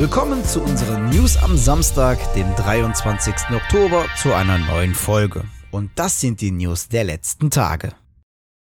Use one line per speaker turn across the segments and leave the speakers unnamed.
Willkommen zu unseren News am Samstag, dem 23. Oktober, zu einer neuen Folge. Und das sind die News der letzten Tage.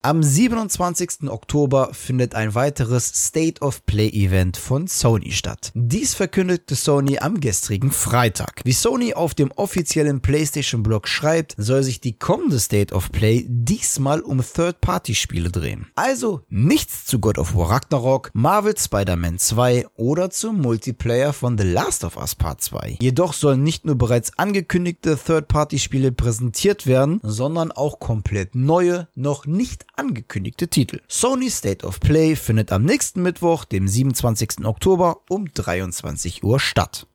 Am 27. Oktober findet ein weiteres State of Play Event von Sony statt. Dies verkündete Sony am gestrigen Freitag. Wie Sony auf dem offiziellen PlayStation Blog schreibt, soll sich die kommende State of Play diesmal um Third-Party-Spiele drehen. Also nichts zu God of War Ragnarok, Marvel Spider-Man 2 oder zum Multiplayer von The Last of Us Part 2. Jedoch sollen nicht nur bereits angekündigte Third-Party-Spiele präsentiert werden, sondern auch komplett neue, noch nicht angekündigte Titel. Sony State of Play findet am nächsten Mittwoch, dem 27. Oktober um 23 Uhr statt.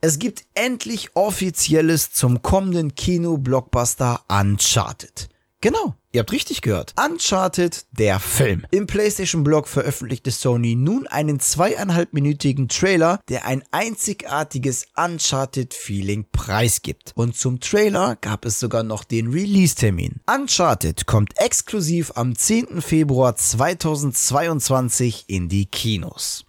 Es gibt endlich offizielles zum kommenden Kino-Blockbuster Uncharted. Genau, ihr habt richtig gehört. Uncharted, der Film. Im PlayStation Blog veröffentlichte Sony nun einen zweieinhalbminütigen Trailer, der ein einzigartiges Uncharted-Feeling preisgibt. Und zum Trailer gab es sogar noch den Release-Termin. Uncharted kommt exklusiv am 10. Februar 2022 in die Kinos.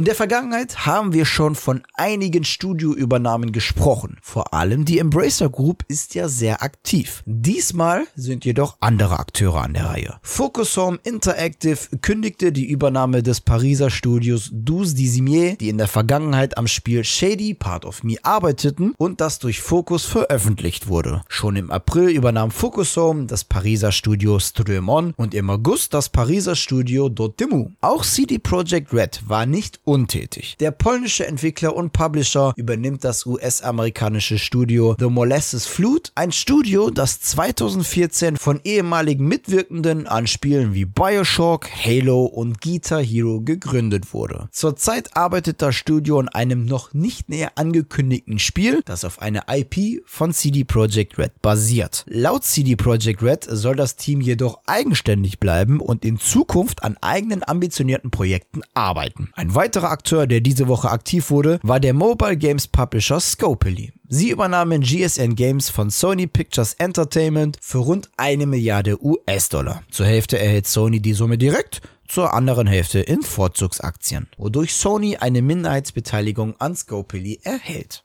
In der Vergangenheit haben wir schon von einigen Studioübernahmen gesprochen. Vor allem die Embracer Group ist ja sehr aktiv. Diesmal sind jedoch andere Akteure an der Reihe. Focus Home Interactive kündigte die Übernahme des Pariser Studios Douze Dizimier, die in der Vergangenheit am Spiel Shady Part of Me arbeiteten und das durch Focus veröffentlicht wurde. Schon im April übernahm Focus Home das Pariser Studio Strömon und im August das Pariser Studio Dotemu. Auch CD Projekt Red war nicht untätig. Der polnische Entwickler und Publisher übernimmt das US-amerikanische Studio The Molasses Flute, ein Studio, das 2014 von ehemaligen Mitwirkenden an Spielen wie Bioshock, Halo und Guitar Hero gegründet wurde. Zurzeit arbeitet das Studio an einem noch nicht näher angekündigten Spiel, das auf einer IP von CD Projekt Red basiert. Laut CD Projekt Red soll das Team jedoch eigenständig bleiben und in Zukunft an eigenen ambitionierten Projekten arbeiten. Ein weiterer weiterer Akteur, der diese Woche aktiv wurde, war der Mobile Games Publisher Scopely. Sie übernahmen GSN Games von Sony Pictures Entertainment für rund eine Milliarde US-Dollar. Zur Hälfte erhält Sony die Summe direkt, zur anderen Hälfte in Vorzugsaktien, wodurch Sony eine Minderheitsbeteiligung an Scopely erhält.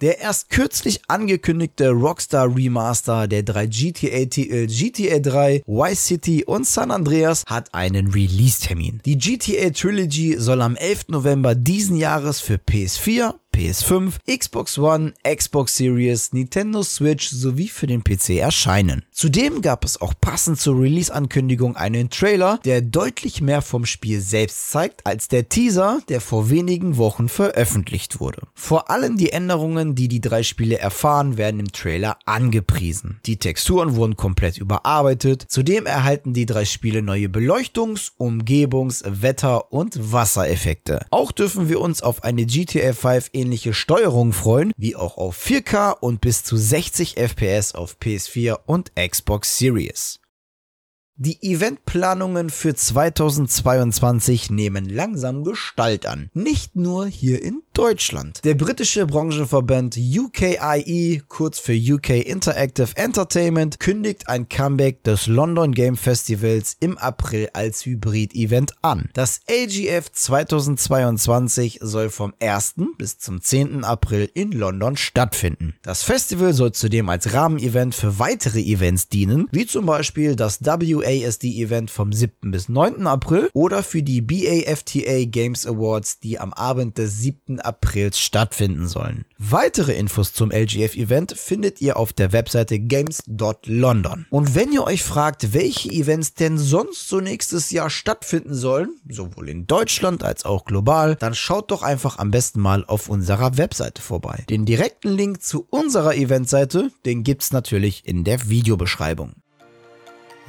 Der erst kürzlich angekündigte Rockstar Remaster der drei GTA-Titel GTA 3, Vice City und San Andreas hat einen Release-Termin. Die GTA Trilogy soll am 11. November diesen Jahres für PS4, PS5, Xbox One, Xbox Series, Nintendo Switch sowie für den PC erscheinen. Zudem gab es auch passend zur Release-Ankündigung einen Trailer, der deutlich mehr vom Spiel selbst zeigt als der Teaser, der vor wenigen Wochen veröffentlicht wurde. Vor allem die Änderungen, die die drei Spiele erfahren, werden im Trailer angepriesen. Die Texturen wurden komplett überarbeitet. Zudem erhalten die drei Spiele neue Beleuchtungs-, Umgebungs-, Wetter- und Wassereffekte. Auch dürfen wir uns auf eine GTA 5 ähnliche ähnliche Steuerung freuen, wie auch auf 4K und bis zu 60 FPS auf PS4 und Xbox Series. Die Eventplanungen für 2022 nehmen langsam Gestalt an. Nicht nur hier in Deutschland. Der britische Branchenverband UKIE, kurz für UK Interactive Entertainment, kündigt ein Comeback des London Game Festivals im April als Hybrid-Event an. Das AGF 2022 soll vom 1. bis zum 10. April in London stattfinden. Das Festival soll zudem als Rahmenevent für weitere Events dienen, wie zum Beispiel das WA ASD-Event vom 7. bis 9. April oder für die BAFTA Games Awards, die am Abend des 7. Aprils stattfinden sollen. Weitere Infos zum LGF-Event findet ihr auf der Webseite games.london. Und wenn ihr euch fragt, welche Events denn sonst so nächstes Jahr stattfinden sollen, sowohl in Deutschland als auch global, dann schaut doch einfach am besten mal auf unserer Webseite vorbei. Den direkten Link zu unserer Eventseite, den gibt's natürlich in der Videobeschreibung.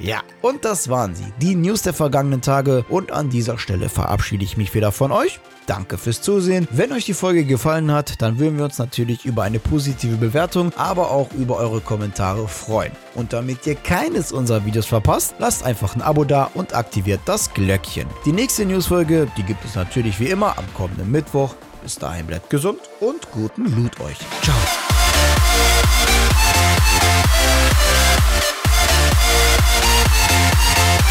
Ja, und das waren sie, die News der vergangenen Tage. Und an dieser Stelle verabschiede ich mich wieder von euch. Danke fürs Zusehen. Wenn euch die Folge gefallen hat, dann würden wir uns natürlich über eine positive Bewertung, aber auch über eure Kommentare freuen. Und damit ihr keines unserer Videos verpasst, lasst einfach ein Abo da und aktiviert das Glöckchen. Die nächste Newsfolge, die gibt es natürlich wie immer am kommenden Mittwoch. Bis dahin bleibt gesund und guten Loot euch. Ciao.